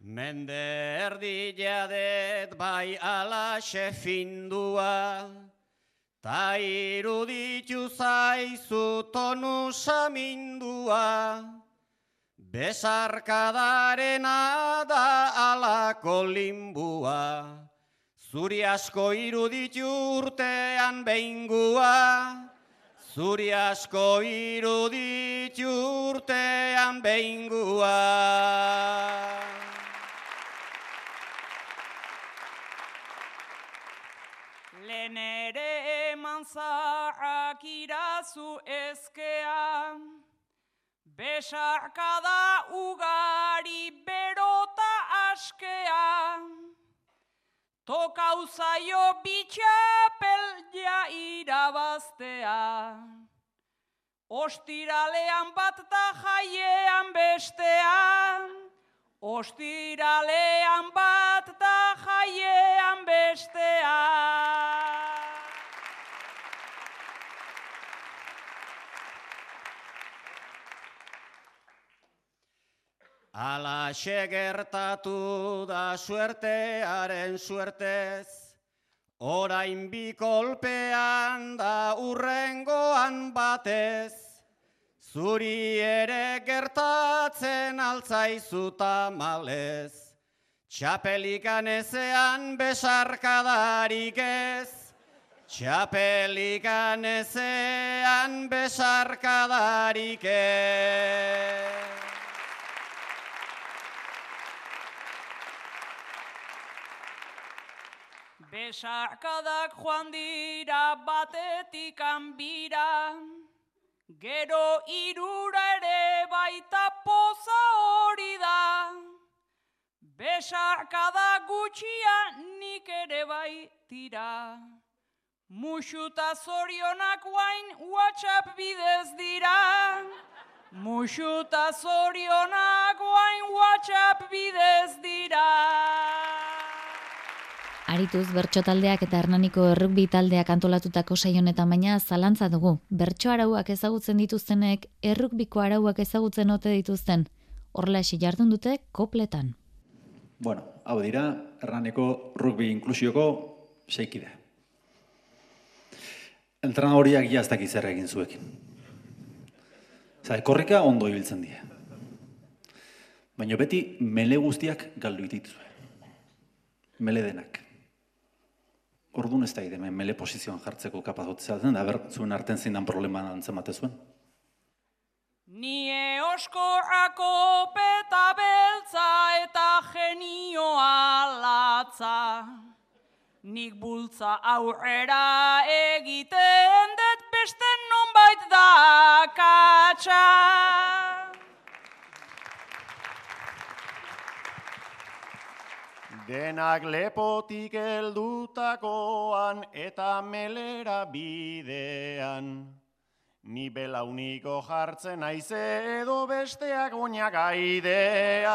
[SPEAKER 6] Mende erdi jadet bai ala findua, ta iruditu zaizu tonu samindua, besarkadarena da alako limbua, zuri asko iruditu urtean behingua, zuri asko iruditu urtean behingua.
[SPEAKER 26] Lehen zaharrak irazu ezkean, besarkada ugari berota askean, tokau zaio bitxapel ja irabaztea. Ostiralean bat da jaiean bestean, Ostiralean bat da jaiean bestean.
[SPEAKER 6] Ala gertatu da suertearen suertez, orain bi kolpean da urrengoan batez, zuri ere gertatzen altzaizu tamalez, txapelikan ezean besarkadarik ez, txapelikan ezean besarkadarik ez.
[SPEAKER 26] Besarkadak joan dira batetik anbira, gero irura ere baita poza hori da. Besarkada gutxia nik ere bai tira. Muxuta zorionak guain WhatsApp bidez dira. Muxuta zorionak guain WhatsApp bidez dira.
[SPEAKER 7] Arituz, bertso taldeak eta hernaniko errukbi taldeak antolatutako saionetan baina zalantza dugu. Bertso arauak ezagutzen dituztenek, errukbiko arauak ezagutzen ote dituzten. Horrela esi jardun dute kopletan.
[SPEAKER 24] Bueno, hau dira, hernaniko rugby inklusioko seikide. Entrenadoriak ja ez dakiz egin zuekin. Zai, korrika ondo ibiltzen die. Baina beti mele guztiak galdu ititzue. Mele denak. Orduan ez da hemen mele posizioan jartzeko kapazotzea zen, da ber, zuen arten zein dan problema antzemate zuen.
[SPEAKER 26] Nie oskorrako peta beltza eta genioa latza. Nik bultza aurrera egiten dut beste nonbait da katxa.
[SPEAKER 25] Denak lepotik heldutakoan eta melera bidean. Ni belauniko jartzen naiz edo besteak oinak aidean.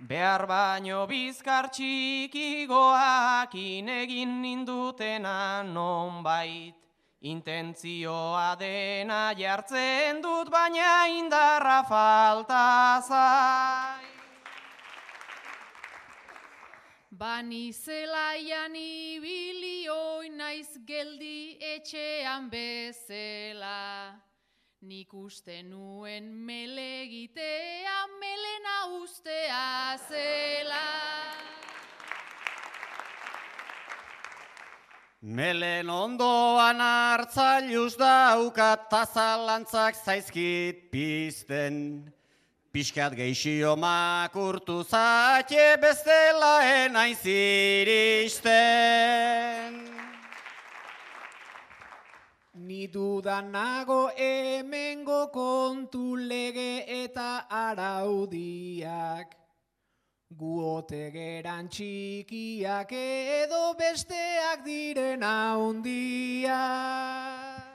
[SPEAKER 18] Behar baino bizkar txikigoak inegin nindutena nonbait. Intentzioa dena jartzen dut baina indarra falta zai.
[SPEAKER 5] Bani zelaian ibili naiz geldi etxean bezela. Nik uste nuen mele egitea melena ustea zela.
[SPEAKER 25] Melen ondoan hartzailuz daukat tazalantzak zaizkit pizten. Piskat geixio makurtu zatxe bestela enaiz iristen.
[SPEAKER 27] Ni dudan nago hemengo kontu lege eta araudiak. Guote geran txikiak edo besteak diren handiak.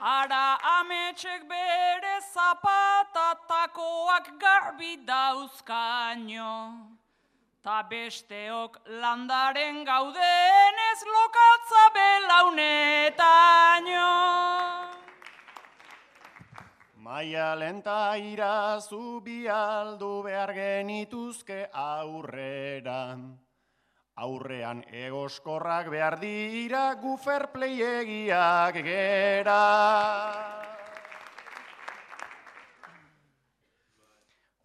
[SPEAKER 26] Ara ametxek bere zapatatakoak garbi dauzkaino. Ta besteok landaren gauden ez lokatza belaunetaino.
[SPEAKER 25] Maia lenta irazu bialdu behar genituzke aurrera. Aurrean egoskorrak behar dira gufer playegiak gera.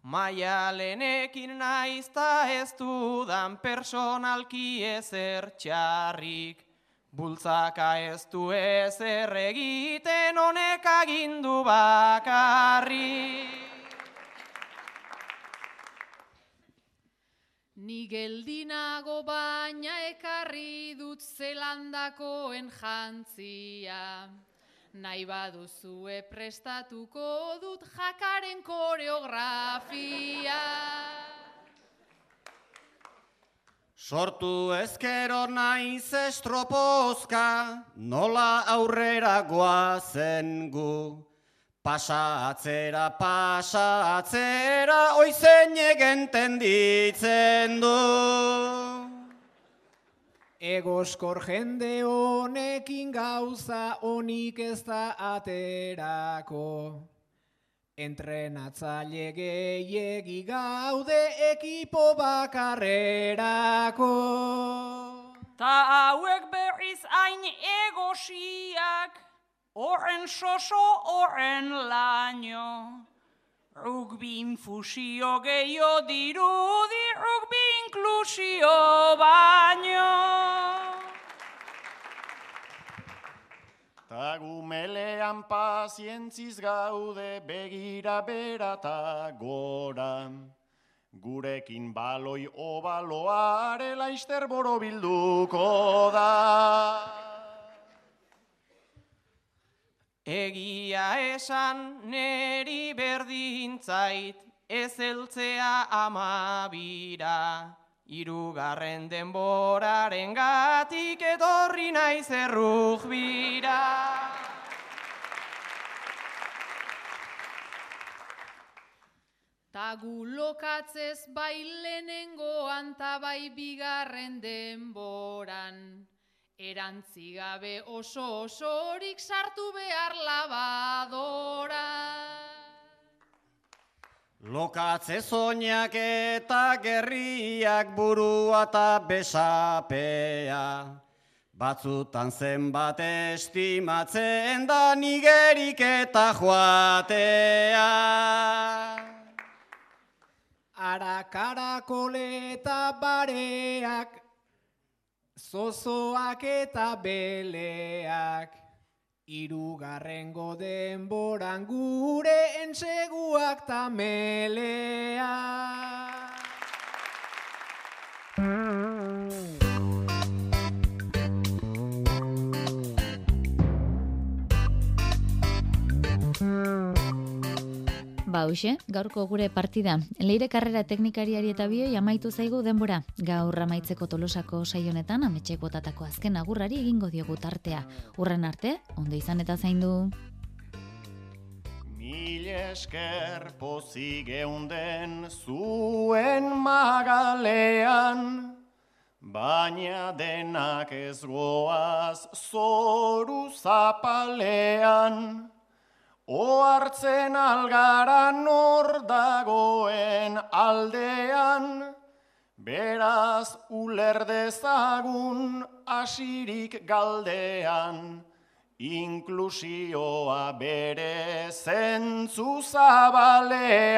[SPEAKER 18] Maia lenekin naizta ez dudan personalki ezer txarrik. Bultzaka ez du ezer egiten honek agindu bakarrik.
[SPEAKER 5] Ni geldinago baina ekarri dut zelandakoen jantzia. Nahi baduzue prestatuko dut jakaren koreografia.
[SPEAKER 25] Sortu ezkero naiz estropozka, nola aurrera goazen gu. Pasa atzera, pasa atzera, oizen egenten ditzen du.
[SPEAKER 27] Egoskor jende honekin gauza honik ez da aterako. Entrenatzaile gehiegi gaude ekipo bakarrerako.
[SPEAKER 26] Ta hauek berriz hain egosiak, horren soso, horren laino. Rugbi infusio gehiago dirudi, rugbi inklusio baino.
[SPEAKER 25] Ta gumelean pazientziz gaude begira berata gora. Gurekin baloi obaloare laister boro bilduko da.
[SPEAKER 18] Egia esan neri berdintzait ez eltzea amabira. Irugarren denboraren gatik etorri naiz erruk bira.
[SPEAKER 5] Ta gu lokatzez bai lehenengoan ta bai bigarren denboran. Erantzi gabe oso osorik sartu behar labadora.
[SPEAKER 25] Lokatze zoinak eta gerriak burua eta besapea. Batzutan zenbat estimatzen da nigerik eta joatea.
[SPEAKER 27] Arakarakole eta bareak, zozoak eta beleak, irugarrengo denboran gure entseguak ta
[SPEAKER 7] Ba, hoxe, gaurko gure partida. Leire karrera teknikariari eta bioi amaitu zaigu denbora. Gaur amaitzeko tolosako saionetan ametxek botatako azken agurrari egingo diogu tartea. Urren arte, ondo izan eta zaindu.
[SPEAKER 25] Mil esker pozik geunden zuen magalean, baina denak ez goaz zoru zapalean. Oartzen algara nor dagoen aldean, beraz uler dezagun asirik galdean, inklusioa bere zentzu zabalean.